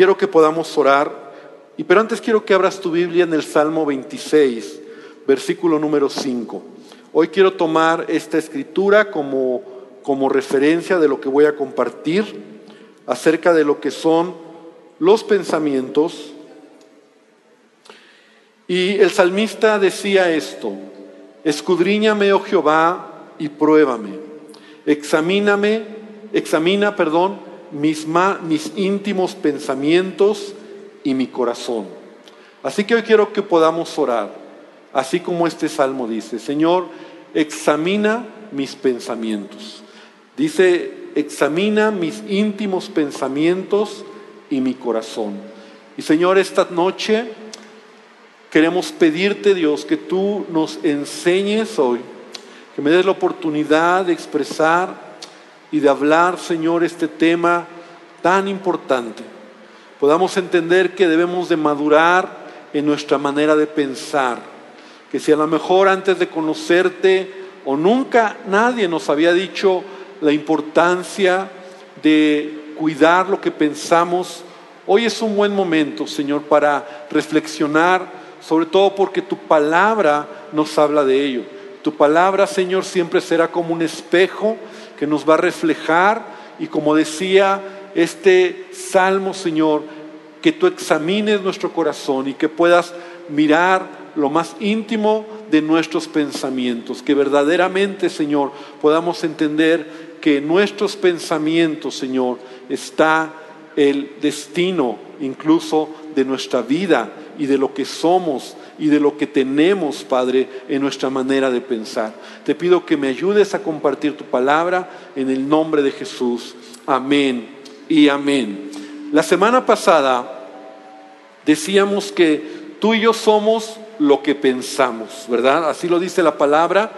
quiero que podamos orar. Y pero antes quiero que abras tu Biblia en el Salmo 26, versículo número 5. Hoy quiero tomar esta escritura como, como referencia de lo que voy a compartir acerca de lo que son los pensamientos. Y el salmista decía esto, escudriñame, oh Jehová, y pruébame. Examíname, examina, perdón, mis, mis íntimos pensamientos y mi corazón. Así que hoy quiero que podamos orar, así como este salmo dice, Señor, examina mis pensamientos. Dice, examina mis íntimos pensamientos y mi corazón. Y Señor, esta noche queremos pedirte, Dios, que tú nos enseñes hoy, que me des la oportunidad de expresar y de hablar, Señor, este tema tan importante. Podamos entender que debemos de madurar en nuestra manera de pensar, que si a lo mejor antes de conocerte o nunca nadie nos había dicho la importancia de cuidar lo que pensamos, hoy es un buen momento, Señor, para reflexionar, sobre todo porque tu palabra nos habla de ello. Tu palabra, Señor, siempre será como un espejo que nos va a reflejar y como decía este salmo, Señor, que tú examines nuestro corazón y que puedas mirar lo más íntimo de nuestros pensamientos, que verdaderamente, Señor, podamos entender que en nuestros pensamientos, Señor, está el destino incluso de nuestra vida y de lo que somos y de lo que tenemos, Padre, en nuestra manera de pensar. Te pido que me ayudes a compartir tu palabra en el nombre de Jesús. Amén y amén. La semana pasada decíamos que tú y yo somos lo que pensamos, ¿verdad? Así lo dice la palabra.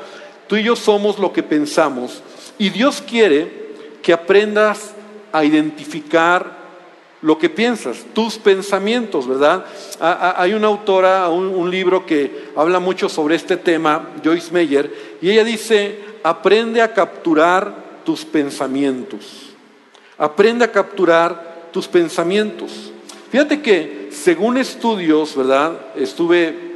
Tú y yo somos lo que pensamos. Y Dios quiere que aprendas a identificar lo que piensas, tus pensamientos, ¿verdad? Hay una autora, un, libro que habla mucho sobre este tema, Joyce Meyer, y ella dice, aprende a capturar tus pensamientos, aprende a capturar tus pensamientos. Fíjate que según estudios, ¿verdad? Estuve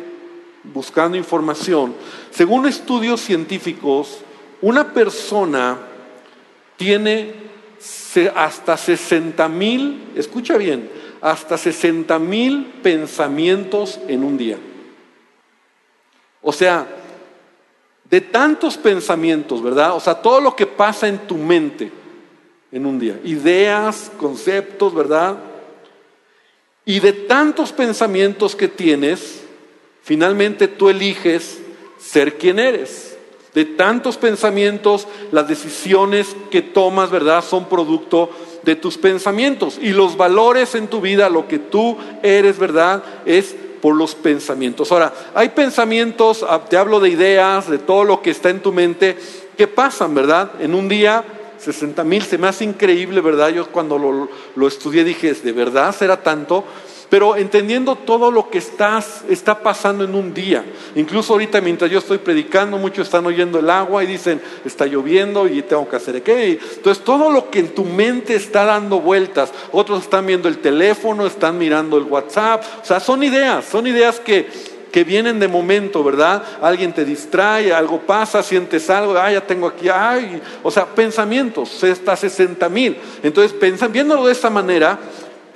buscando información, según estudios científicos, una persona tiene hasta 60 mil, escucha bien, hasta 60 mil pensamientos en un día. O sea, de tantos pensamientos, ¿verdad? O sea, todo lo que pasa en tu mente en un día, ideas, conceptos, ¿verdad? Y de tantos pensamientos que tienes, finalmente tú eliges ser quien eres de tantos pensamientos, las decisiones que tomas, ¿verdad?, son producto de tus pensamientos. Y los valores en tu vida, lo que tú eres, ¿verdad?, es por los pensamientos. Ahora, hay pensamientos, ah, te hablo de ideas, de todo lo que está en tu mente, que pasan, ¿verdad? En un día, 60 mil, se me hace increíble, ¿verdad? Yo cuando lo, lo estudié dije, ¿de verdad será tanto? Pero entendiendo todo lo que está pasando en un día. Incluso ahorita mientras yo estoy predicando, muchos están oyendo el agua y dicen, está lloviendo y tengo que hacer qué. Entonces todo lo que en tu mente está dando vueltas, otros están viendo el teléfono, están mirando el WhatsApp, o sea, son ideas, son ideas que, vienen de momento, ¿verdad? Alguien te distrae, algo pasa, sientes algo, ah, ya tengo aquí, ay, o sea, pensamientos, hasta 60 mil. Entonces, viéndolo de esta manera,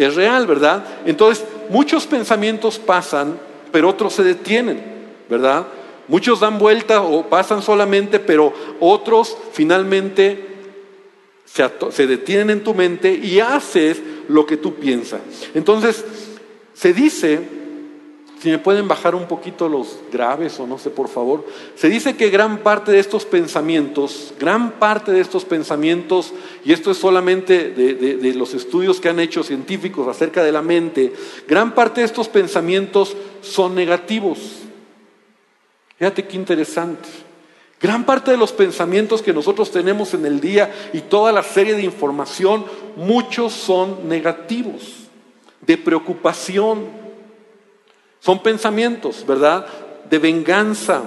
es real, ¿verdad? Entonces, muchos pensamientos pasan, pero otros se detienen, ¿verdad? Muchos dan vuelta o pasan solamente, pero otros finalmente se, detienen en tu mente y haces lo que tú piensas. Entonces, se dice si me pueden bajar un poquito los graves o no sé, por favor. Se dice que gran parte de estos pensamientos, gran parte de estos pensamientos, y esto es solamente de, los estudios que han hecho científicos acerca de la mente, gran parte de estos pensamientos son negativos. Fíjate qué interesante. Gran parte de los pensamientos que nosotros tenemos en el día y toda la serie de información, muchos son negativos, de preocupación, son pensamientos, ¿verdad? De venganza,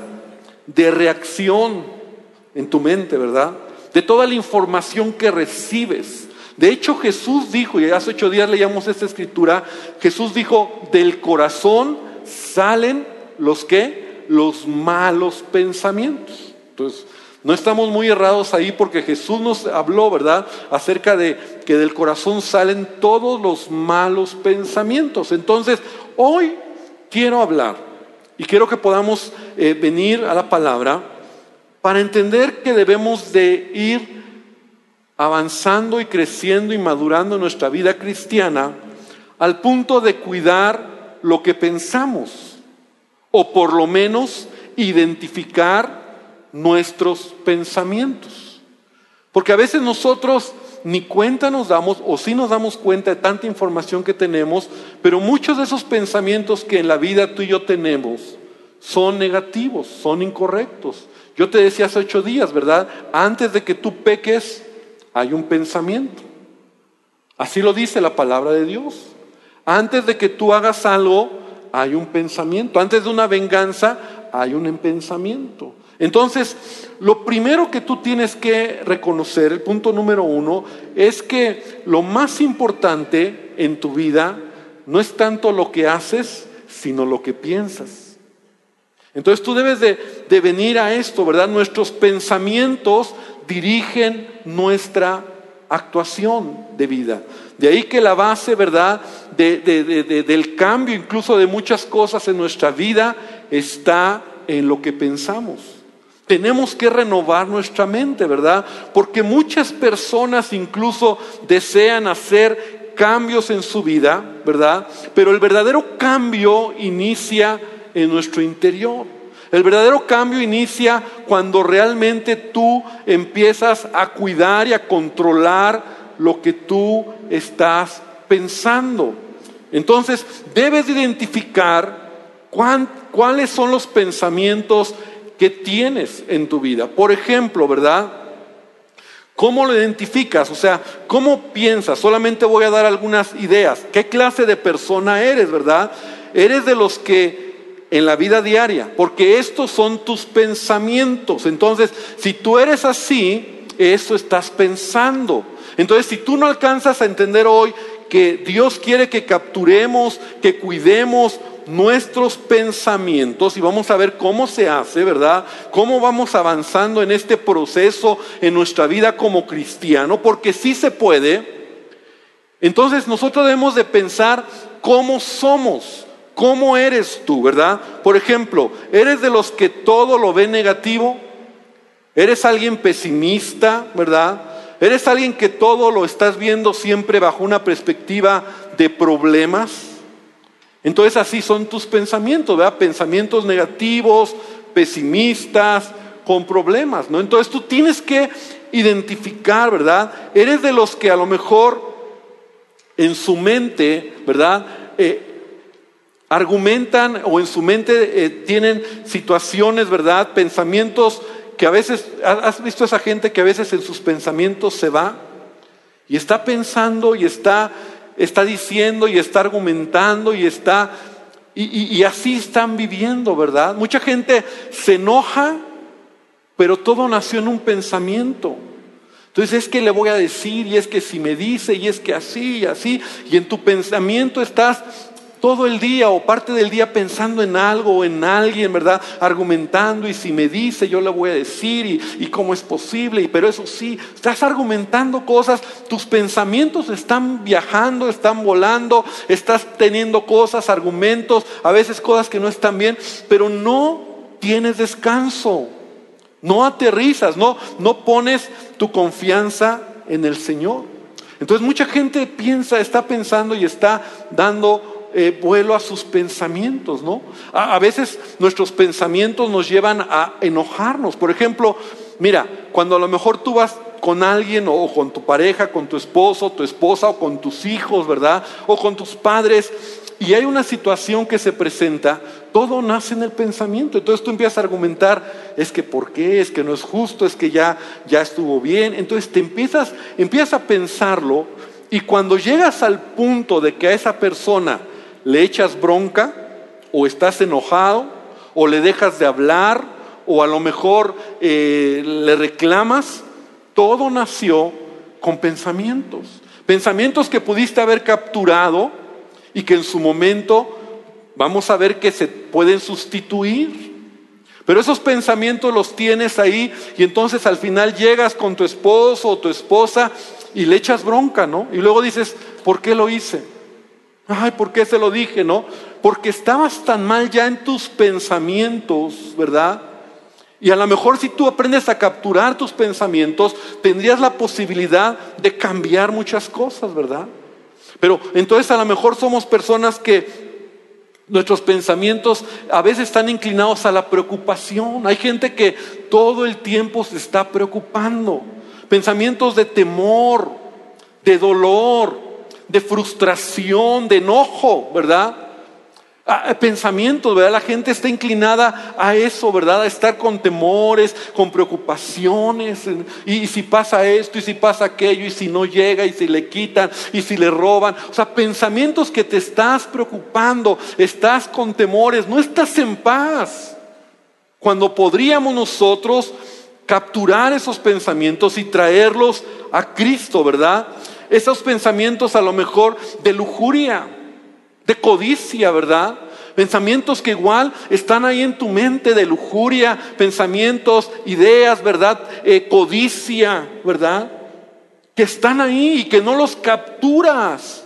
de reacción en tu mente, ¿verdad? De toda la información que recibes. De hecho, Jesús dijo, y hace ocho días leíamos esta escritura, Jesús dijo, del corazón salen los que, los malos pensamientos. Entonces, no estamos muy errados ahí porque Jesús nos habló, ¿verdad?, acerca de que del corazón salen todos los malos pensamientos. Entonces, hoy quiero hablar y quiero que podamos eh, venir a la palabra para entender que debemos de ir avanzando y creciendo y madurando nuestra vida cristiana al punto de cuidar lo que pensamos o por lo menos identificar nuestros pensamientos. Porque a veces nosotros ni cuenta nos damos, o sí nos damos cuenta de tanta información que tenemos, pero muchos de esos pensamientos que en la vida tú y yo tenemos son negativos, son incorrectos. Yo te decía hace ocho días, ¿verdad? Antes de que tú peques, hay un pensamiento. Así lo dice la palabra de Dios. Antes de que tú hagas algo, hay un pensamiento. Antes de una venganza, hay un pensamiento. Entonces, lo primero que tú tienes que reconocer, el punto número uno, es que lo más importante en tu vida no es tanto lo que haces, sino lo que piensas. Entonces tú debes de, venir a esto, ¿verdad? Nuestros pensamientos dirigen nuestra actuación de vida. De ahí que la base, ¿verdad?, del cambio incluso de muchas cosas en nuestra vida está en lo que pensamos. Tenemos que renovar nuestra mente, ¿verdad? Porque muchas personas incluso desean hacer cambios en su vida, ¿verdad? Pero el verdadero cambio inicia en nuestro interior. El verdadero cambio inicia cuando realmente tú empiezas a cuidar y a controlar lo que tú estás pensando. Entonces, debes identificar cuáles son los pensamientos que tienes en tu vida. Por ejemplo, ¿verdad? ¿Cómo lo identificas? O sea, ¿cómo piensas? Solamente voy a dar algunas ideas. ¿Qué clase de persona eres, verdad? Eres de los que en la vida diaria, porque estos son tus pensamientos. Entonces, si tú eres así, eso estás pensando. Entonces, si tú no alcanzas a entender hoy que Dios quiere que capturemos, que cuidemos nuestros pensamientos y vamos a ver cómo se hace, ¿verdad? Cómo vamos avanzando en este proceso en nuestra vida como cristiano, porque sí se puede. Entonces nosotros debemos de pensar cómo somos, cómo eres tú, ¿verdad? Por ejemplo, ¿eres de los que todo lo ve negativo? ¿Eres alguien pesimista, ¿verdad? ¿Eres alguien que todo lo estás viendo siempre bajo una perspectiva de problemas? Entonces así son tus pensamientos, ¿verdad? Pensamientos negativos, pesimistas, con problemas, ¿no? Entonces tú tienes que identificar, ¿verdad? Eres de los que a lo mejor en su mente, ¿verdad? Eh, argumentan o en su mente eh, tienen situaciones, ¿verdad? Pensamientos que a veces, ¿has visto a esa gente que a veces en sus pensamientos se va? Y está pensando y está está diciendo y está argumentando y está... Y, así están viviendo, ¿verdad? Mucha gente se enoja, pero todo nació en un pensamiento. Entonces es que le voy a decir, y es que si me dice, y es que así, y así, y en tu pensamiento estás todo el día o parte del día pensando en algo o en alguien, ¿verdad? Argumentando y si me dice yo le voy a decir y, cómo es posible, y, pero eso sí, estás argumentando cosas, tus pensamientos están viajando, están volando, estás teniendo cosas, argumentos, a veces cosas que no están bien, pero no tienes descanso, no aterrizas, no, no pones tu confianza en el Señor. Entonces mucha gente piensa, está pensando y está dando eh, vuelo a sus pensamientos, ¿no? A, veces nuestros pensamientos nos llevan a enojarnos. Por ejemplo, mira, cuando a lo mejor tú vas con alguien o con tu pareja, con tu esposo, tu esposa o con tus hijos, ¿verdad? O con tus padres y hay una situación que se presenta, todo nace en el pensamiento. Entonces tú empiezas a argumentar, es que por qué, es que no es justo, es que ya, ya estuvo bien. Entonces te empiezas, empiezas a pensarlo y cuando llegas al punto de que a esa persona le echas bronca o estás enojado o le dejas de hablar o a lo mejor eh, le reclamas, todo nació con pensamientos. Pensamientos que pudiste haber capturado y que en su momento vamos a ver que se pueden sustituir. Pero esos pensamientos los tienes ahí y entonces al final llegas con tu esposo o tu esposa y le echas bronca, ¿no? Y luego dices, ¿por qué lo hice? Ay, ¿por qué se lo dije, no? Porque estabas tan mal ya en tus pensamientos, ¿verdad? Y a lo mejor si tú aprendes a capturar tus pensamientos, tendrías la posibilidad de cambiar muchas cosas, ¿verdad? Pero entonces a lo mejor somos personas que Nuestros pensamientos a veces están inclinados a la preocupación. Hay gente que todo el tiempo se está preocupando. Pensamientos de temor, de dolor, de frustración, de enojo, ¿verdad? Ah, pensamientos, ¿verdad? La gente está inclinada a eso, ¿verdad? A estar con temores, con preocupaciones. Y, si pasa esto, y si pasa aquello, y si no llega, y si le quitan, y si le roban. O sea, pensamientos que te estás preocupando, estás con temores, no estás en paz. Cuando podríamos nosotros capturar esos pensamientos y traerlos a Cristo, ¿verdad? Esos pensamientos a lo mejor de lujuria de codicia, ¿verdad? Pensamientos que igual están ahí en tu mente de lujuria, pensamientos, ideas, ¿verdad? Eh, codicia, ¿verdad? Que están ahí y que no los capturas.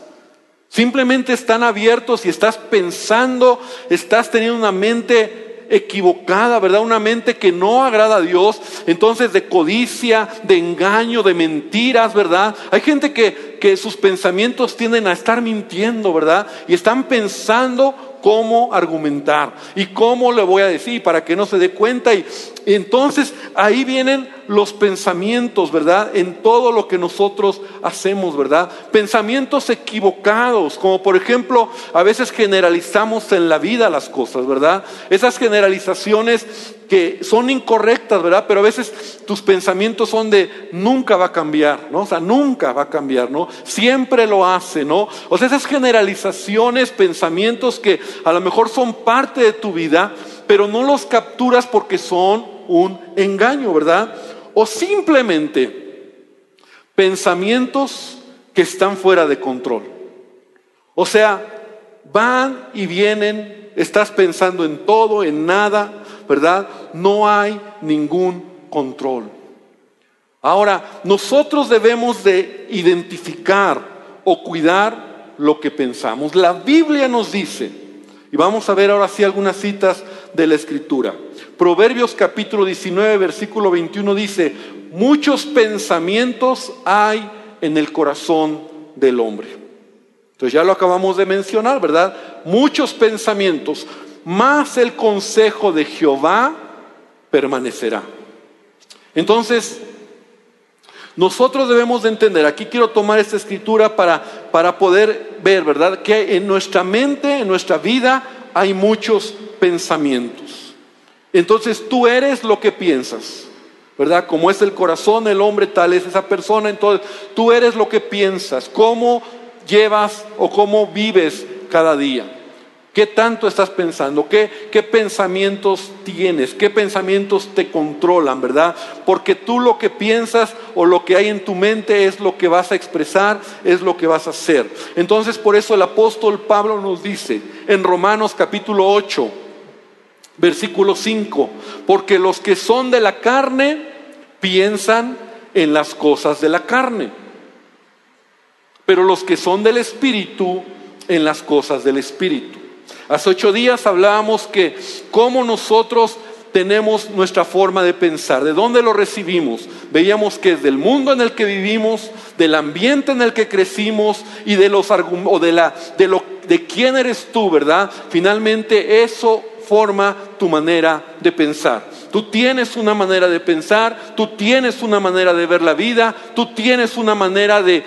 Simplemente están abiertos y estás pensando, estás teniendo una mente equivocada, ¿verdad? Una mente que no agrada a Dios, entonces de codicia, de engaño, de mentiras, ¿verdad? Hay gente que, que sus pensamientos tienden a estar mintiendo, ¿verdad? Y están pensando cómo argumentar y cómo le voy a decir para que no se dé cuenta. Y, entonces ahí vienen los pensamientos, ¿verdad? En todo lo que nosotros hacemos, ¿verdad? Pensamientos equivocados, como por ejemplo, a veces generalizamos en la vida las cosas, ¿verdad? Esas generalizaciones que son incorrectas, ¿verdad? Pero a veces tus pensamientos son de nunca va a cambiar, ¿no? O sea, nunca va a cambiar, ¿no? Siempre lo hace, ¿no? O sea, esas generalizaciones, pensamientos que a lo mejor son parte de tu vida, pero no los capturas porque son un engaño, ¿verdad? O simplemente pensamientos que están fuera de control. O sea, van y vienen, estás pensando en todo, en nada, ¿verdad? No hay ningún control. Ahora, nosotros debemos de identificar o cuidar lo que pensamos. La Biblia nos dice, y vamos a ver ahora sí algunas citas de la Escritura. Proverbios capítulo 19, versículo 21 dice, muchos pensamientos hay en el corazón del hombre. Entonces ya lo acabamos de mencionar, ¿verdad? Muchos pensamientos más el consejo de Jehová permanecerá. Entonces, nosotros debemos de entender, aquí quiero tomar esta escritura para, para poder ver, ¿verdad? Que en nuestra mente, en nuestra vida, hay muchos pensamientos. Entonces tú eres lo que piensas, ¿verdad? Como es el corazón del hombre, tal es esa persona. Entonces tú eres lo que piensas, cómo llevas o cómo vives cada día. ¿Qué tanto estás pensando? ¿Qué, ¿Qué, pensamientos tienes? ¿Qué pensamientos te controlan, verdad? Porque tú lo que piensas o lo que hay en tu mente es lo que vas a expresar, es lo que vas a hacer. Entonces por eso el apóstol Pablo nos dice en Romanos capítulo 8, versículo 5, porque los que son de la carne piensan en las cosas de la carne, pero los que son del espíritu en las cosas del espíritu. Hace ocho días hablábamos que cómo nosotros tenemos nuestra forma de pensar, de dónde lo recibimos. Veíamos que es del mundo en el que vivimos, del ambiente en el que crecimos y de los o de la de lo de quién eres tú, ¿verdad? Finalmente eso forma tu manera de pensar. Tú tienes una manera de pensar, tú tienes una manera de ver la vida, tú tienes una manera de,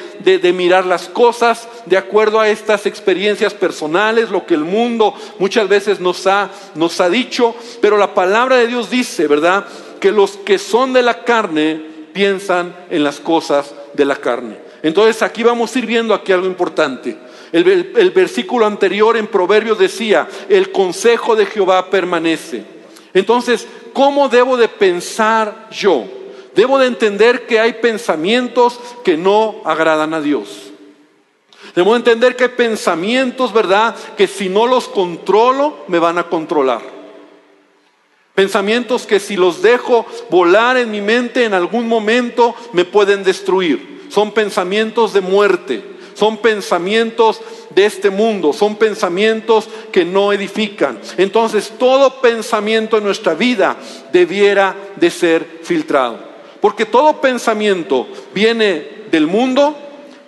mirar las cosas de acuerdo a estas experiencias personales, lo que el mundo muchas veces nos ha, nos ha dicho, pero la palabra de Dios dice, ¿verdad? Que los que son de la carne piensan en las cosas de la carne. Entonces aquí vamos a ir viendo aquí algo importante. El, versículo anterior en Proverbios decía, el consejo de Jehová permanece. Entonces, ¿cómo debo de pensar yo? Debo de entender que hay pensamientos que no agradan a Dios. Debemos entender que hay pensamientos, ¿verdad? Que si no los controlo, me van a controlar. Pensamientos que si los dejo volar en mi mente en algún momento me pueden destruir. Son pensamientos de muerte, son pensamientos de este mundo, son pensamientos que no edifican. Entonces todo pensamiento en nuestra vida debiera de ser filtrado. Porque todo pensamiento viene del mundo,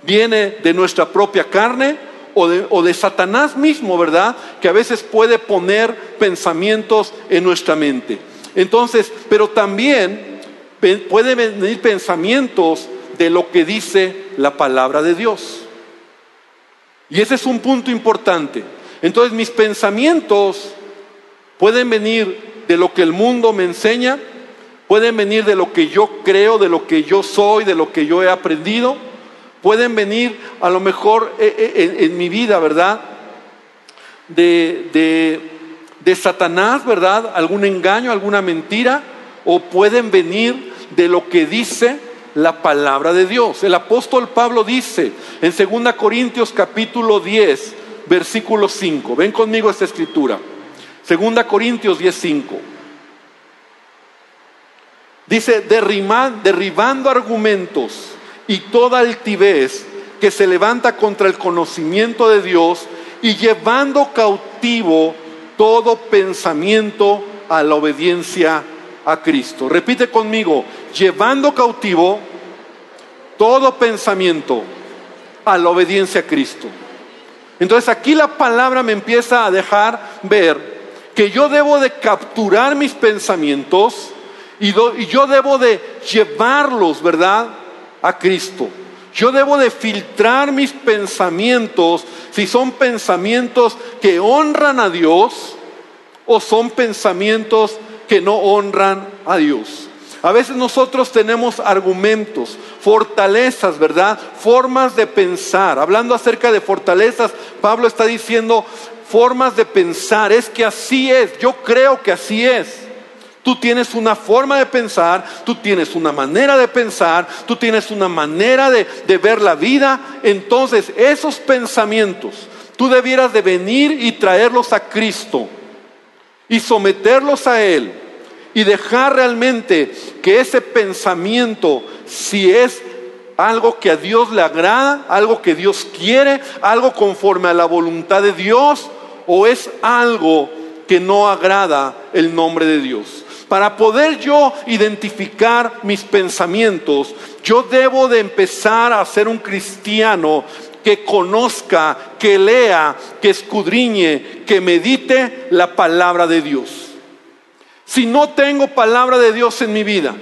viene de nuestra propia carne o de, o de, Satanás mismo, ¿verdad? Que a veces puede poner pensamientos en nuestra mente. Entonces, pero también pueden venir pensamientos de lo que dice la palabra de Dios. Y ese es un punto importante. Entonces mis pensamientos pueden venir de lo que el mundo me enseña, pueden venir de lo que yo creo, de lo que yo soy, de lo que yo he aprendido, pueden venir a lo mejor eh, eh, en, mi vida, ¿verdad? De, de, de Satanás, ¿verdad? Algún engaño, alguna mentira, o pueden venir de lo que dice la palabra de Dios. El apóstol Pablo dice en 2 Corintios capítulo 10, versículo 5. Ven conmigo esta escritura. 2 Corintios 10, 5. Dice, derribando argumentos y toda altivez que se levanta contra el conocimiento de Dios y llevando cautivo todo pensamiento a la obediencia a Cristo. Repite conmigo, llevando cautivo todo pensamiento a la obediencia a Cristo. Entonces aquí la palabra me empieza a dejar ver que yo debo de capturar mis pensamientos y, yo debo de llevarlos, ¿verdad?, a Cristo. Yo debo de filtrar mis pensamientos si son pensamientos que honran a Dios o son pensamientos que no honran a Dios. A veces nosotros tenemos argumentos, fortalezas, ¿verdad? Formas de pensar. Hablando acerca de fortalezas, Pablo está diciendo formas de pensar. Es que así es, yo creo que así es. Tú tienes una forma de pensar, tú tienes una manera de pensar, tú tienes una manera de, de ver la vida. Entonces, esos pensamientos, tú debieras de venir y traerlos a Cristo y someterlos a Él y dejar realmente que ese pensamiento, si es algo que a Dios le agrada, algo que Dios quiere, algo conforme a la voluntad de Dios, o es algo que no agrada el nombre de Dios. Para poder yo identificar mis pensamientos, yo debo de empezar a ser un cristiano que conozca, que lea, que escudriñe, que medite la palabra de Dios. Si no tengo palabra de Dios en mi vida,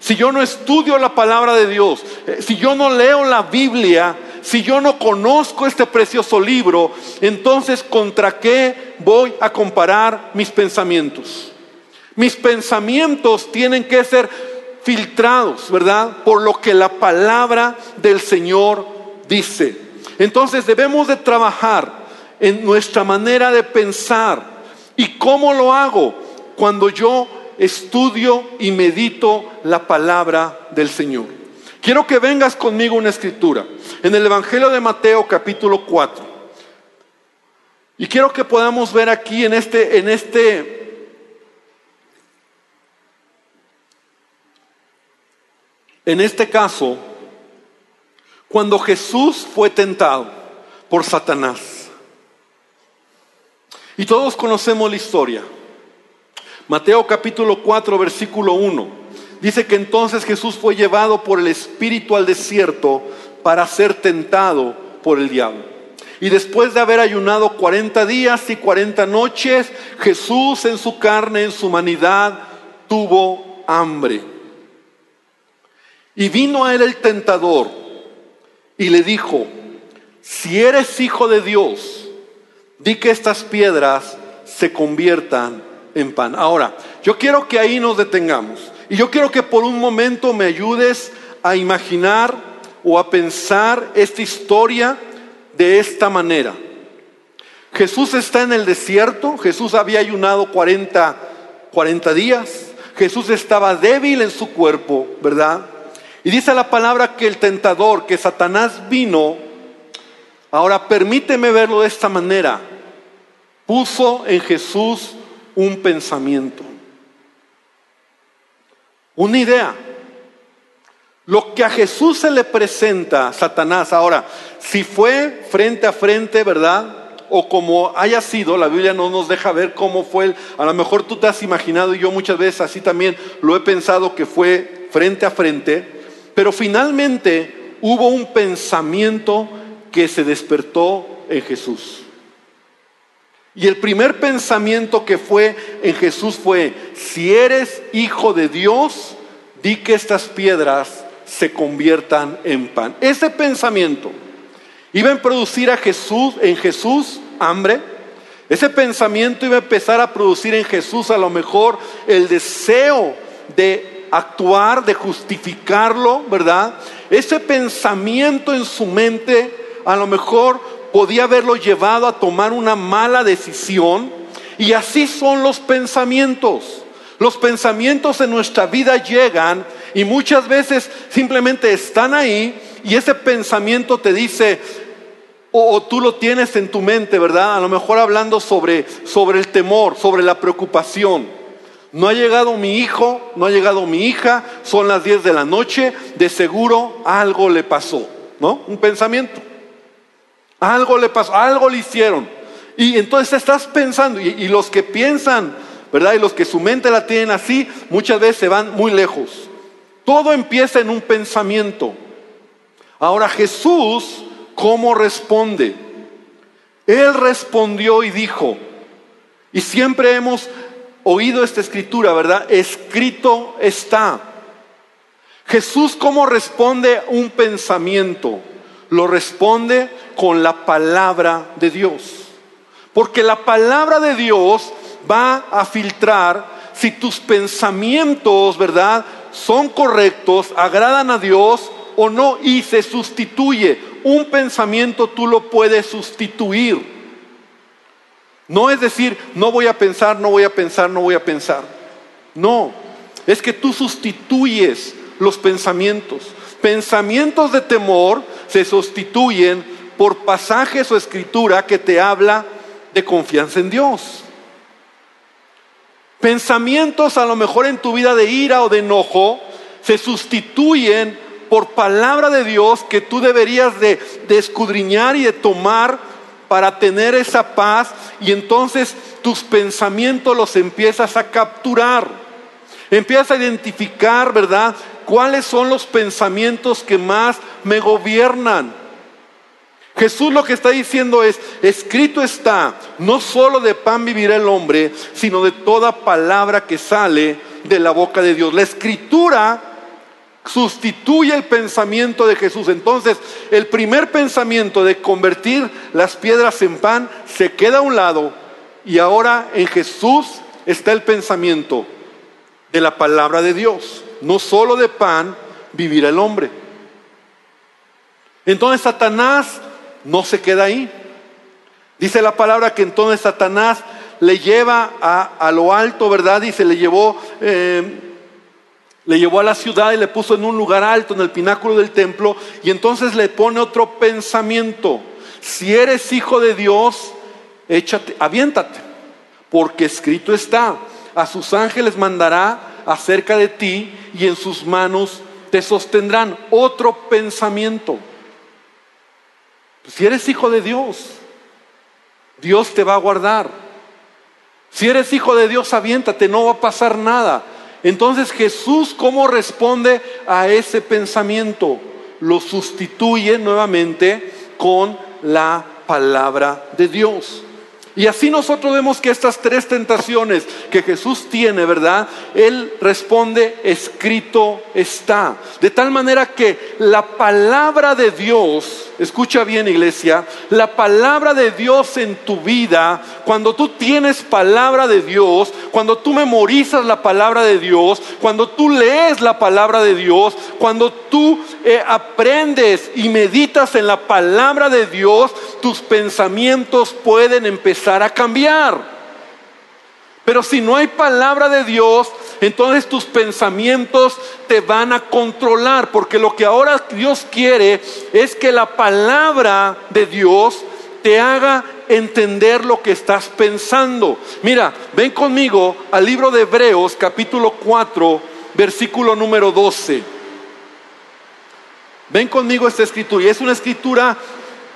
si yo no estudio la palabra de Dios, eh, si yo no leo la Biblia, si yo no conozco este precioso libro, entonces ¿contra qué voy a comparar mis pensamientos? Mis pensamientos tienen que ser filtrados, ¿verdad? Por lo que la palabra del Señor dice. Entonces debemos de trabajar en nuestra manera de pensar. ¿Y cómo lo hago? Cuando yo estudio y medito la palabra del Señor. Quiero que vengas conmigo una escritura en el Evangelio de Mateo capítulo 4. Y quiero que podamos ver aquí en este en este en este caso cuando Jesús fue tentado por Satanás. Y todos conocemos la historia. Mateo capítulo 4, versículo 1. Dice que entonces Jesús fue llevado por el Espíritu al desierto para ser tentado por el diablo. Y después de haber ayunado 40 días y 40 noches, Jesús en su carne, en su humanidad, tuvo hambre. Y vino a él el tentador y le dijo, si eres hijo de Dios, di que estas piedras se conviertan en pan. Ahora, yo quiero que ahí nos detengamos. Y yo quiero que por un momento me ayudes a imaginar o a pensar esta historia de esta manera. Jesús está en el desierto, Jesús había ayunado 40, 40 días, Jesús estaba débil en su cuerpo, ¿verdad? Y dice la palabra que el tentador, que Satanás vino Ahora permíteme verlo de esta manera. Puso en Jesús un pensamiento, una idea. Lo que a Jesús se le presenta, Satanás, ahora, si fue frente a frente, ¿verdad? O como haya sido, la Biblia no nos deja ver cómo fue. A lo mejor tú te has imaginado, y yo muchas veces así también lo he pensado que fue frente a frente, pero finalmente hubo un pensamiento que se despertó en Jesús. Y el primer pensamiento que fue en Jesús fue, si eres hijo de Dios, di que estas piedras se conviertan en pan. Ese pensamiento iba a producir a Jesús, en Jesús hambre. Ese pensamiento iba a empezar a producir en Jesús a lo mejor el deseo de actuar, de justificarlo, ¿verdad? Ese pensamiento en su mente a lo mejor podía haberlo llevado a tomar una mala decisión. Y así son los pensamientos. Los pensamientos en nuestra vida llegan y muchas veces simplemente están ahí y ese pensamiento te dice, o, tú lo tienes en tu mente, ¿verdad? A lo mejor hablando sobre, sobre el temor, sobre la preocupación. No ha llegado mi hijo, no ha llegado mi hija, son las 10 de la noche, de seguro algo le pasó, ¿no? Un pensamiento. Algo le pasó, algo le hicieron. Y entonces estás pensando, y, los que piensan, ¿verdad? Y los que su mente la tienen así, muchas veces se van muy lejos. Todo empieza en un pensamiento. Ahora Jesús, ¿cómo responde? Él respondió y dijo, y siempre hemos oído esta escritura, ¿verdad? Escrito está. Jesús, ¿cómo responde un pensamiento? Lo responde con la palabra de Dios. Porque la palabra de Dios va a filtrar si tus pensamientos, ¿verdad?, son correctos, agradan a Dios o no, y se sustituye. Un pensamiento tú lo puedes sustituir. No es decir, no voy a pensar, no voy a pensar, no voy a pensar. No, es que tú sustituyes los pensamientos. Pensamientos de temor se sustituyen por pasajes o escritura que te habla de confianza en Dios. Pensamientos a lo mejor en tu vida de ira o de enojo se sustituyen por palabra de Dios que tú deberías de, de escudriñar y de tomar para tener esa paz y entonces tus pensamientos los empiezas a capturar. Empiezas a identificar, ¿verdad? ¿Cuáles son los pensamientos que más me gobiernan? Jesús lo que está diciendo es, escrito está, no solo de pan vivirá el hombre, sino de toda palabra que sale de la boca de Dios. La escritura sustituye el pensamiento de Jesús. Entonces, el primer pensamiento de convertir las piedras en pan se queda a un lado y ahora en Jesús está el pensamiento de la palabra de Dios. No solo de pan vivirá el hombre. Entonces Satanás no se queda ahí. Dice la palabra que entonces Satanás le lleva a, lo alto, ¿verdad? Dice, le llevó, eh, le llevó a la ciudad y le puso en un lugar alto, en el pináculo del templo, y entonces le pone otro pensamiento. Si eres hijo de Dios, échate, aviéntate, porque escrito está, a sus ángeles mandará acerca de ti y en sus manos te sostendrán. Otro pensamiento. Si eres hijo de Dios, Dios te va a guardar. Si eres hijo de Dios, aviéntate, no va a pasar nada. Entonces Jesús, ¿cómo responde a ese pensamiento? Lo sustituye nuevamente con la palabra de Dios. Y así nosotros vemos que estas tres tentaciones que Jesús tiene, ¿verdad? Él responde, escrito está. De tal manera que la palabra de Dios, escucha bien iglesia, la palabra de Dios en tu vida, cuando tú tienes palabra de Dios, cuando tú memorizas la palabra de Dios, cuando tú lees la palabra de Dios, cuando tú eh, aprendes y meditas en la palabra de Dios, tus pensamientos pueden empezar a cambiar. Pero si no hay palabra de Dios, entonces tus pensamientos te van a controlar, porque lo que ahora Dios quiere es que la palabra de Dios te haga entender lo que estás pensando. Mira, ven conmigo al libro de Hebreos capítulo 4, versículo número 12. Ven conmigo esta escritura, y es una escritura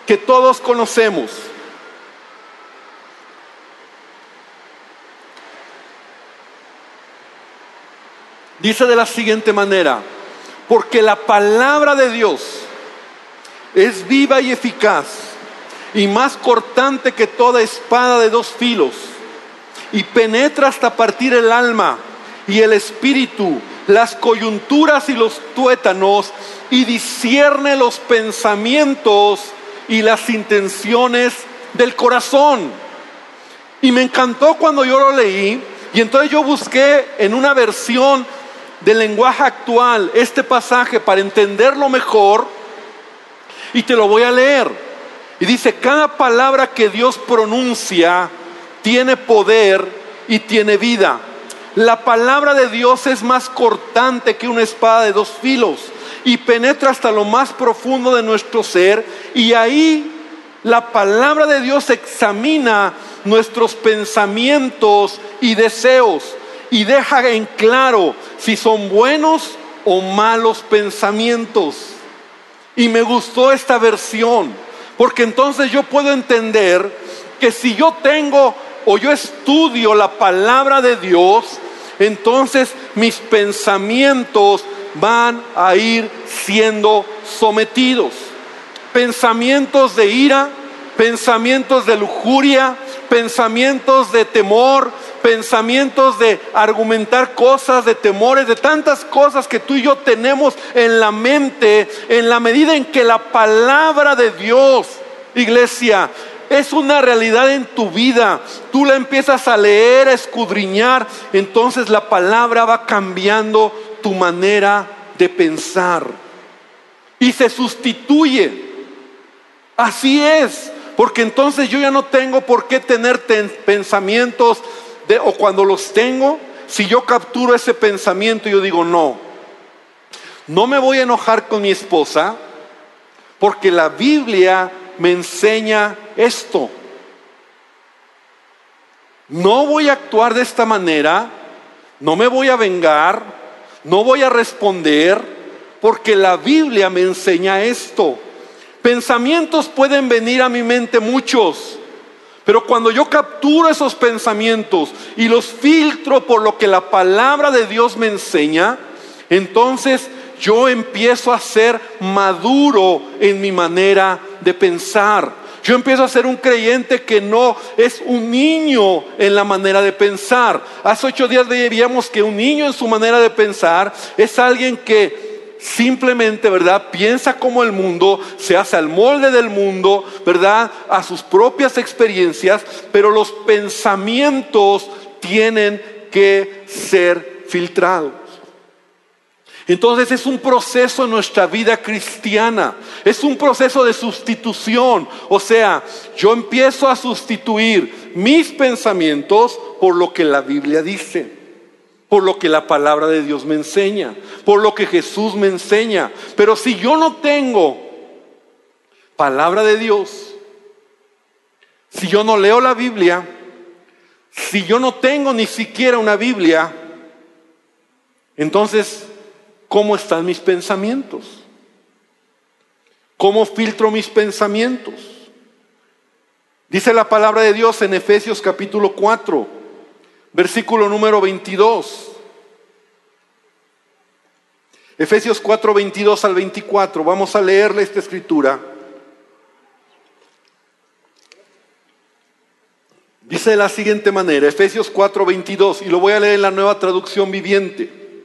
que todos conocemos. Dice de la siguiente manera, porque la palabra de Dios es viva y eficaz y más cortante que toda espada de dos filos y penetra hasta partir el alma y el espíritu, las coyunturas y los tuétanos y discierne los pensamientos y las intenciones del corazón. Y me encantó cuando yo lo leí y entonces yo busqué en una versión del lenguaje actual este pasaje para entenderlo mejor y te lo voy a leer. Y dice, cada palabra que Dios pronuncia tiene poder y tiene vida. La palabra de Dios es más cortante que una espada de dos filos y penetra hasta lo más profundo de nuestro ser y ahí la palabra de Dios examina nuestros pensamientos y deseos y deja en claro si son buenos o malos pensamientos. Y me gustó esta versión, porque entonces yo puedo entender que si yo tengo o yo estudio la palabra de Dios, entonces mis pensamientos van a ir siendo sometidos. Pensamientos de ira, pensamientos de lujuria, pensamientos de temor, pensamientos de argumentar cosas, de temores, de tantas cosas que tú y yo tenemos en la mente, en la medida en que la palabra de Dios, iglesia, es una realidad en tu vida. Tú la empiezas a leer, a escudriñar, entonces la palabra va cambiando tu manera de pensar y se sustituye. Así es, porque entonces yo ya no tengo por qué tener pensamientos o cuando los tengo, si yo capturo ese pensamiento, yo digo, no, no me voy a enojar con mi esposa, porque la Biblia me enseña esto. No voy a actuar de esta manera, no me voy a vengar, no voy a responder, porque la Biblia me enseña esto. Pensamientos pueden venir a mi mente muchos, pero cuando yo capturo esos pensamientos y los filtro por lo que la palabra de Dios me enseña, entonces yo empiezo a ser maduro en mi manera de pensar. Yo empiezo a ser un creyente que no es un niño en la manera de pensar. Hace ocho días veíamos que un niño en su manera de pensar es alguien que simplemente, ¿verdad? Piensa como el mundo, se hace al molde del mundo, ¿verdad? A sus propias experiencias, pero los pensamientos tienen que ser filtrados. Entonces es un proceso en nuestra vida cristiana, es un proceso de sustitución. O sea, yo empiezo a sustituir mis pensamientos por lo que la Biblia dice, por lo que la palabra de Dios me enseña, por lo que Jesús me enseña. Pero si yo no tengo palabra de Dios, si yo no leo la Biblia, si yo no tengo ni siquiera una Biblia, entonces ¿Cómo están mis pensamientos? ¿Cómo filtro mis pensamientos? Dice la palabra de Dios en Efesios capítulo 4, versículo número 22. Efesios 4, 22 al 24. Vamos a leerle esta escritura. Dice de la siguiente manera, Efesios 4, 22, y lo voy a leer en la nueva traducción viviente.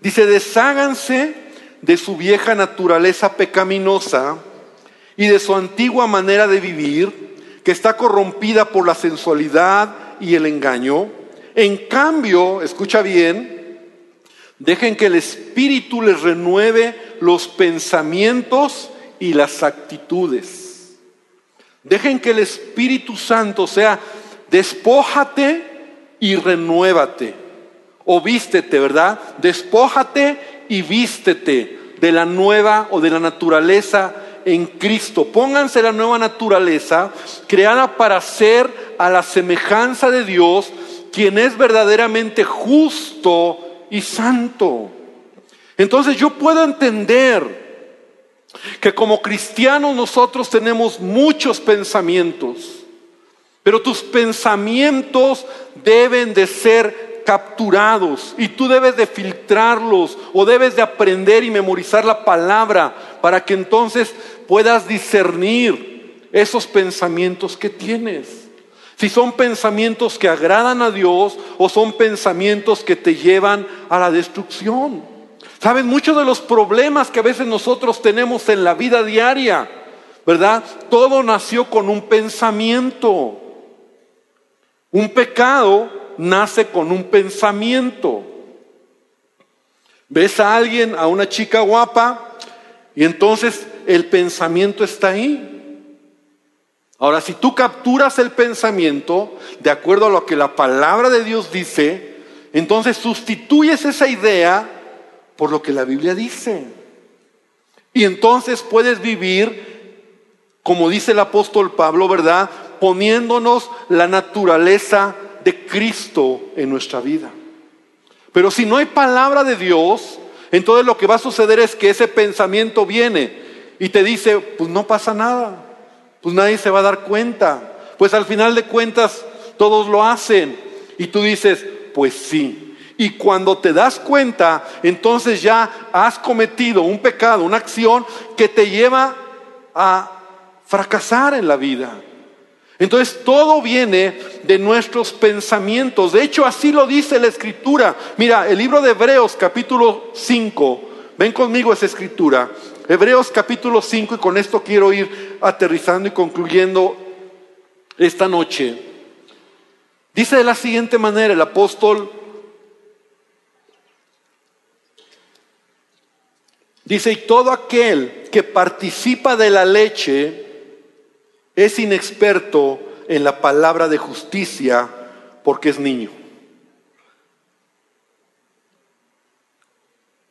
Dice, desháganse de su vieja naturaleza pecaminosa y de su antigua manera de vivir, que está corrompida por la sensualidad y el engaño. En cambio, escucha bien, dejen que el Espíritu les renueve los pensamientos y las actitudes. Dejen que el Espíritu Santo sea, despójate y renuévate. o vístete, ¿verdad? Despójate y vístete de la nueva o de la naturaleza en Cristo. Pónganse la nueva naturaleza creada para ser a la semejanza de Dios, quien es verdaderamente justo y santo. Entonces yo puedo entender que como cristianos nosotros tenemos muchos pensamientos, pero tus pensamientos deben de ser capturados y tú debes de filtrarlos o debes de aprender y memorizar la palabra para que entonces puedas discernir esos pensamientos que tienes. Si son pensamientos que agradan a Dios o son pensamientos que te llevan a la destrucción. Saben, muchos de los problemas que a veces nosotros tenemos en la vida diaria, ¿verdad? Todo nació con un pensamiento. Un pecado nace con un pensamiento. Ves a alguien, a una chica guapa, y entonces el pensamiento está ahí. Ahora, si tú capturas el pensamiento de acuerdo a lo que la palabra de Dios dice, entonces sustituyes esa idea por lo que la Biblia dice. Y entonces puedes vivir, como dice el apóstol Pablo, ¿verdad? Poniéndonos la naturaleza de Cristo en nuestra vida. Pero si no hay palabra de Dios, entonces lo que va a suceder es que ese pensamiento viene y te dice, pues no pasa nada, pues nadie se va a dar cuenta, pues al final de cuentas todos lo hacen. Y tú dices, pues sí, y cuando te das cuenta, entonces ya has cometido un pecado, una acción que te lleva a fracasar en la vida. Entonces todo viene de nuestros pensamientos. De hecho, así lo dice la escritura. Mira, el libro de Hebreos capítulo 5. Ven conmigo esa escritura. Hebreos capítulo 5 y con esto quiero ir aterrizando y concluyendo esta noche. Dice de la siguiente manera el apóstol Dice, y todo aquel que participa de la leche es inexperto en la palabra de justicia porque es niño.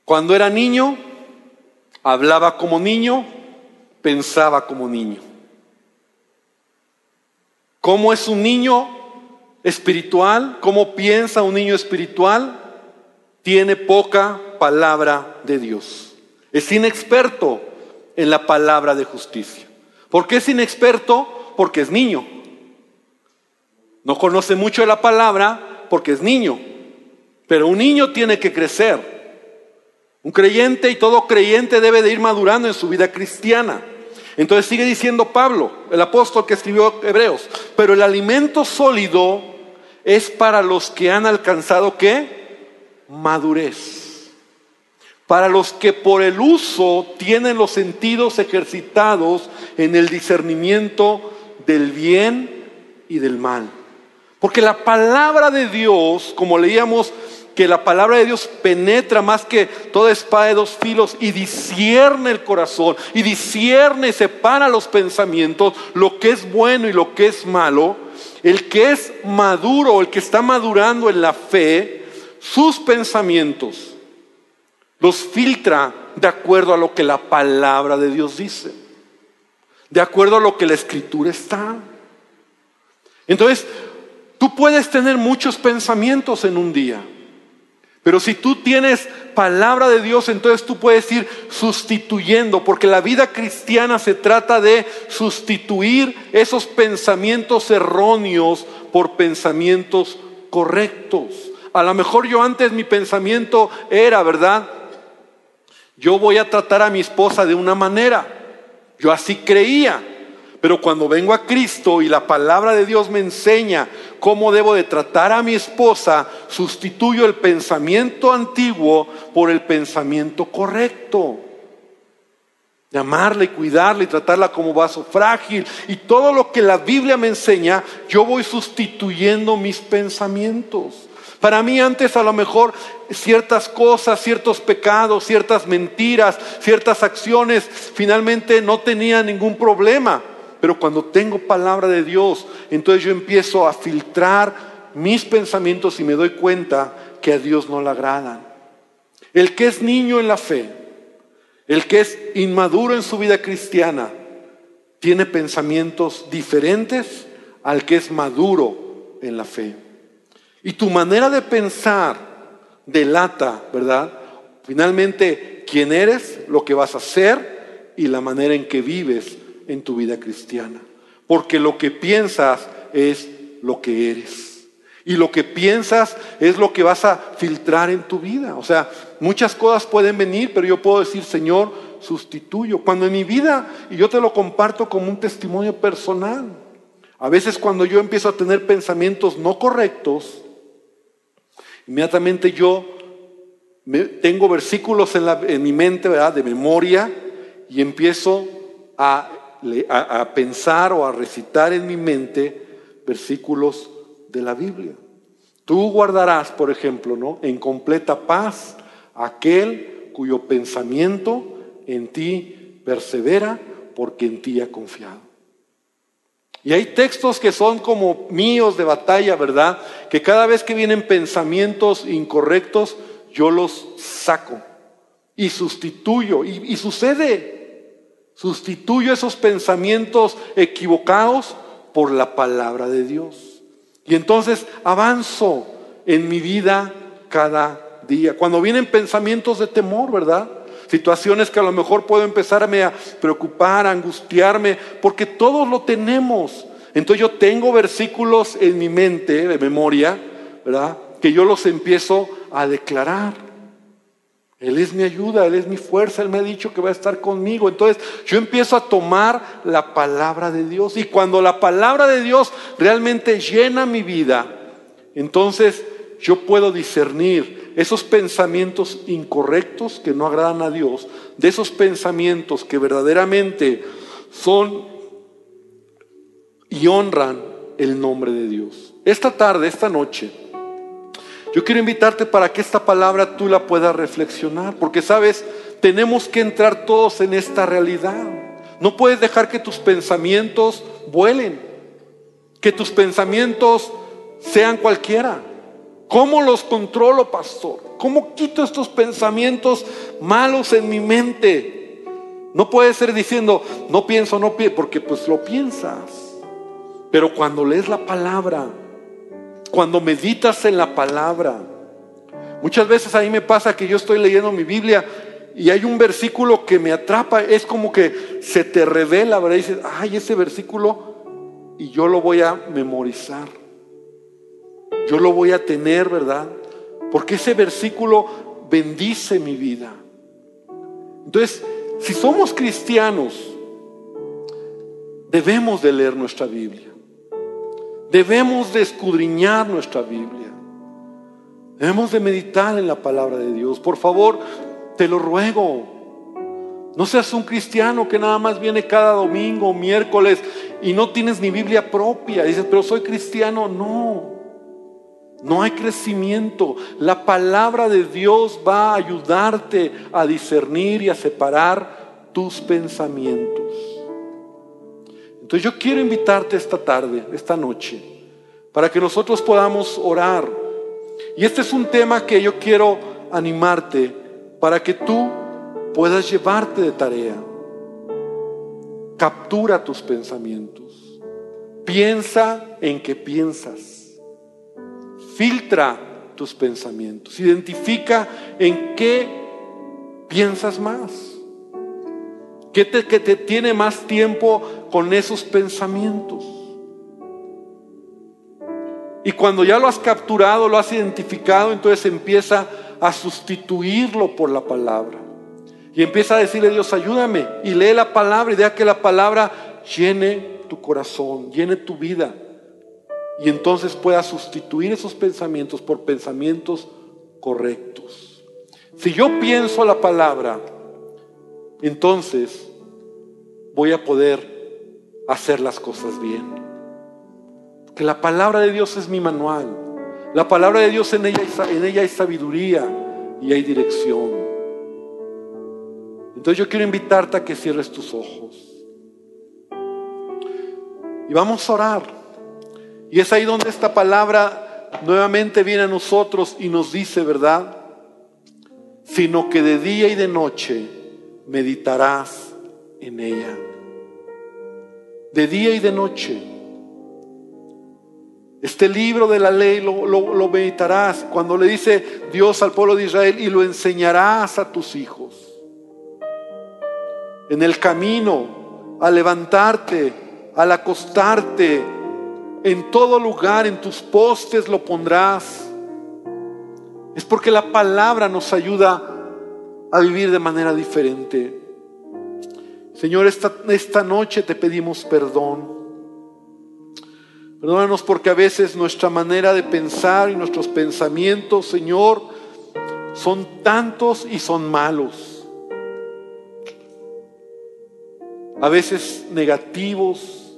Cuando era niño, hablaba como niño, pensaba como niño. ¿Cómo es un niño espiritual? ¿Cómo piensa un niño espiritual? Tiene poca palabra de Dios. Es inexperto en la palabra de justicia. ¿Por qué es inexperto? Porque es niño. No conoce mucho la palabra porque es niño. Pero un niño tiene que crecer. Un creyente y todo creyente debe de ir madurando en su vida cristiana. Entonces sigue diciendo Pablo, el apóstol que escribió Hebreos, pero el alimento sólido es para los que han alcanzado qué? Madurez para los que por el uso tienen los sentidos ejercitados en el discernimiento del bien y del mal. Porque la palabra de Dios, como leíamos, que la palabra de Dios penetra más que toda espada de dos filos y discierne el corazón y discierne, separa los pensamientos, lo que es bueno y lo que es malo. El que es maduro, el que está madurando en la fe, sus pensamientos los filtra de acuerdo a lo que la palabra de Dios dice, de acuerdo a lo que la escritura está. Entonces, tú puedes tener muchos pensamientos en un día, pero si tú tienes palabra de Dios, entonces tú puedes ir sustituyendo, porque la vida cristiana se trata de sustituir esos pensamientos erróneos por pensamientos correctos. A lo mejor yo antes mi pensamiento era, ¿verdad? yo voy a tratar a mi esposa de una manera. Yo así creía. Pero cuando vengo a Cristo y la palabra de Dios me enseña cómo debo de tratar a mi esposa, sustituyo el pensamiento antiguo por el pensamiento correcto. De amarla y cuidarla y tratarla como vaso frágil. Y todo lo que la Biblia me enseña, yo voy sustituyendo mis pensamientos. Para mí antes a lo mejor ciertas cosas, ciertos pecados, ciertas mentiras, ciertas acciones, finalmente no tenía ningún problema. Pero cuando tengo palabra de Dios, entonces yo empiezo a filtrar mis pensamientos y me doy cuenta que a Dios no le agradan. El que es niño en la fe, el que es inmaduro en su vida cristiana, tiene pensamientos diferentes al que es maduro en la fe. Y tu manera de pensar delata, ¿verdad? Finalmente, quién eres, lo que vas a hacer y la manera en que vives en tu vida cristiana. Porque lo que piensas es lo que eres. Y lo que piensas es lo que vas a filtrar en tu vida. O sea, muchas cosas pueden venir, pero yo puedo decir, Señor, sustituyo. Cuando en mi vida, y yo te lo comparto como un testimonio personal, a veces cuando yo empiezo a tener pensamientos no correctos, inmediatamente yo tengo versículos en, la, en mi mente, ¿verdad? De memoria, y empiezo a a, pensar o a recitar en mi mente versículos de la Biblia. Tú guardarás, por ejemplo, ¿no? en completa paz aquel cuyo pensamiento en ti persevera porque en ti ha confiado. Y hay textos que son como míos de batalla, ¿verdad? Que cada vez que vienen pensamientos incorrectos, yo los saco y sustituyo. Y, y sucede, Sustituyo esos pensamientos equivocados por la palabra de Dios. Y entonces avanzo en mi vida cada día. Cuando vienen pensamientos de temor, ¿verdad? Situaciones que a lo mejor puedo empezarme a preocupar, a angustiarme, porque todos lo tenemos. Entonces yo tengo versículos en mi mente, de memoria, ¿verdad? Que yo los empiezo a declarar. Él es mi ayuda, Él es mi fuerza, Él me ha dicho que va a estar conmigo. Entonces yo empiezo a tomar la palabra de Dios y cuando la palabra de Dios realmente llena mi vida, entonces yo puedo discernir esos pensamientos incorrectos que no agradan a Dios, de esos pensamientos que verdaderamente son y honran el nombre de Dios. Esta tarde, esta noche, yo quiero invitarte para que esta palabra tú la puedas reflexionar, porque sabes, tenemos que entrar todos en esta realidad. No puedes dejar que tus pensamientos vuelen, que tus pensamientos sean cualquiera. ¿Cómo los controlo, pastor? ¿Cómo quito estos pensamientos malos en mi mente? No puede ser diciendo, no pienso, no pienso, porque pues lo piensas. Pero cuando lees la palabra, cuando meditas en la palabra. Muchas veces a mí me pasa que yo estoy leyendo mi Biblia y hay un versículo que me atrapa, es como que se te revela, ¿verdad? Y dices, ay, ese versículo, y yo lo voy a memorizar. Yo lo voy a tener, ¿verdad? Porque ese versículo bendice mi vida. Entonces, si somos cristianos, debemos de leer nuestra Biblia. Debemos de escudriñar nuestra Biblia. Debemos de meditar en la palabra de Dios. Por favor, te lo ruego. No seas un cristiano que nada más viene cada domingo, miércoles y no tienes ni Biblia propia. dices, pero soy cristiano. No. No hay crecimiento. La palabra de Dios va a ayudarte a discernir y a separar tus pensamientos. Entonces yo quiero invitarte esta tarde, esta noche, para que nosotros podamos orar. Y este es un tema que yo quiero animarte para que tú puedas llevarte de tarea. Captura tus pensamientos. Piensa en qué piensas. Filtra tus pensamientos. Identifica en qué piensas más. ¿Qué te, que te tiene más tiempo con esos pensamientos? Y cuando ya lo has capturado, lo has identificado, entonces empieza a sustituirlo por la palabra. Y empieza a decirle, Dios, ayúdame. Y lee la palabra y deja que la palabra llene tu corazón, llene tu vida. Y entonces puedas sustituir esos pensamientos por pensamientos correctos. Si yo pienso la palabra, entonces voy a poder hacer las cosas bien. Que la palabra de Dios es mi manual. La palabra de Dios en ella, en ella hay sabiduría y hay dirección. Entonces yo quiero invitarte a que cierres tus ojos. Y vamos a orar. Y es ahí donde esta palabra nuevamente viene a nosotros y nos dice, ¿verdad? Sino que de día y de noche meditarás en ella. De día y de noche. Este libro de la ley lo, meditarás cuando le dice Dios al pueblo de Israel y lo enseñarás a tus hijos. En el camino, al levantarte, al acostarte, en todo lugar, en tus postes lo pondrás. Es porque la palabra nos ayuda a vivir de manera diferente. Señor, esta, esta noche te pedimos perdón. Perdónanos porque a veces nuestra manera de pensar y nuestros pensamientos, Señor, son tantos y son malos. A veces negativos,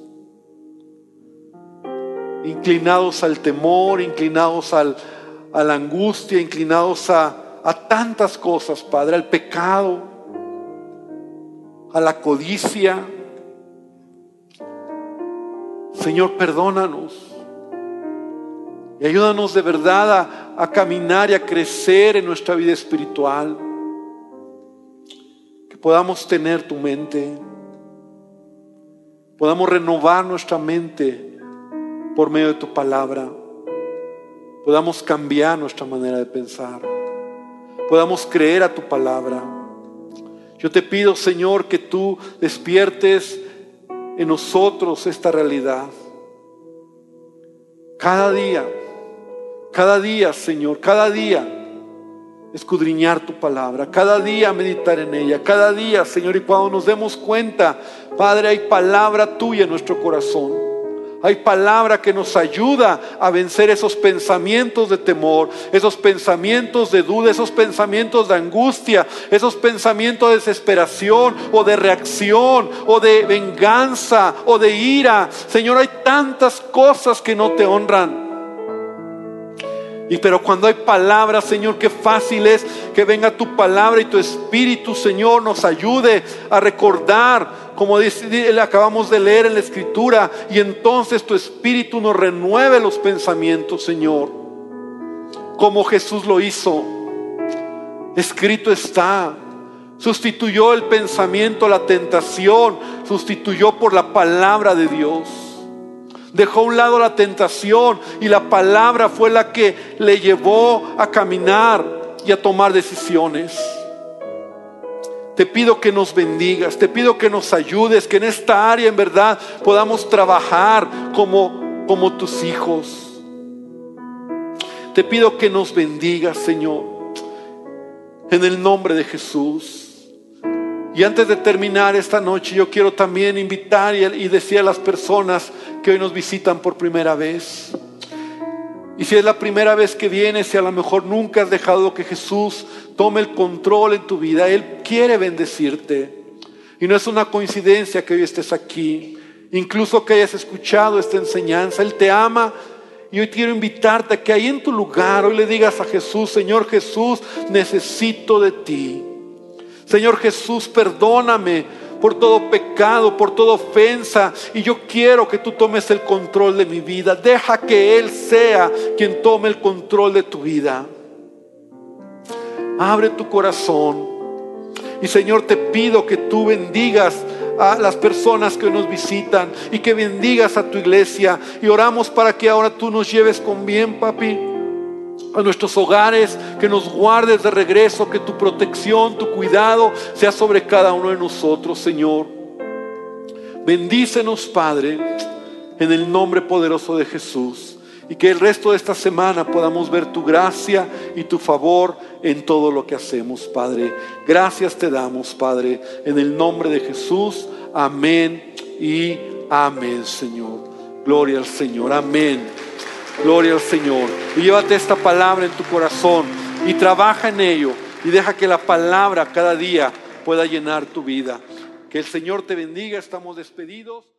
inclinados al temor, inclinados al, a la angustia, inclinados a, a tantas cosas, Padre, al pecado, a la codicia. Señor, perdónanos. Y ayúdanos de verdad a, a, caminar y a crecer en nuestra vida espiritual. Que podamos tener tu mente. Podamos renovar nuestra mente por medio de tu palabra podamos cambiar nuestra manera de pensar, podamos creer a tu palabra. Yo te pido, Señor, que tú despiertes en nosotros esta realidad. Cada día, cada día, Señor, cada día escudriñar tu palabra, cada día meditar en ella, cada día, Señor, y cuando nos demos cuenta, Padre, hay palabra tuya en nuestro corazón. Hay palabra que nos ayuda a vencer esos pensamientos de temor, esos pensamientos de duda, esos pensamientos de angustia, esos pensamientos de desesperación o de reacción o de venganza o de ira. Señor, hay tantas cosas que no te honran. Y pero cuando hay palabra, Señor, qué fácil es que venga tu palabra y tu espíritu, Señor, nos ayude a recordar, como dice, acabamos de leer en la escritura, y entonces tu espíritu nos renueve los pensamientos, Señor, como Jesús lo hizo. Escrito está, sustituyó el pensamiento, la tentación, sustituyó por la palabra de Dios. Dejó a un lado la tentación y la palabra fue la que le llevó a caminar y a tomar decisiones. Te pido que nos bendigas, te pido que nos ayudes, que en esta área en verdad podamos trabajar como, como tus hijos. Te pido que nos bendigas, Señor, en el nombre de Jesús. Y antes de terminar esta noche, yo quiero también invitar y decir a las personas que hoy nos visitan por primera vez. Y si es la primera vez que vienes si a lo mejor nunca has dejado que Jesús tome el control en tu vida, Él quiere bendecirte. Y no es una coincidencia que hoy estés aquí, incluso que hayas escuchado esta enseñanza. Él te ama y hoy quiero invitarte a que ahí en tu lugar hoy le digas a Jesús, Señor Jesús, necesito de ti. Señor Jesús, perdóname por todo pecado, por toda ofensa. Y yo quiero que tú tomes el control de mi vida. Deja que Él sea quien tome el control de tu vida. Abre tu corazón. Y Señor, te pido que tú bendigas a las personas que nos visitan y que bendigas a tu iglesia. Y oramos para que ahora tú nos lleves con bien, papi a nuestros hogares, que nos guardes de regreso, que tu protección, tu cuidado sea sobre cada uno de nosotros, Señor. Bendícenos, Padre, en el nombre poderoso de Jesús. Y que el resto de esta semana podamos ver tu gracia y tu favor en todo lo que hacemos, Padre. Gracias te damos, Padre, en el nombre de Jesús. Amén y amén, Señor. Gloria al Señor. Amén. Gloria al Señor. Y llévate esta palabra en tu corazón y trabaja en ello y deja que la palabra cada día pueda llenar tu vida. Que el Señor te bendiga. Estamos despedidos.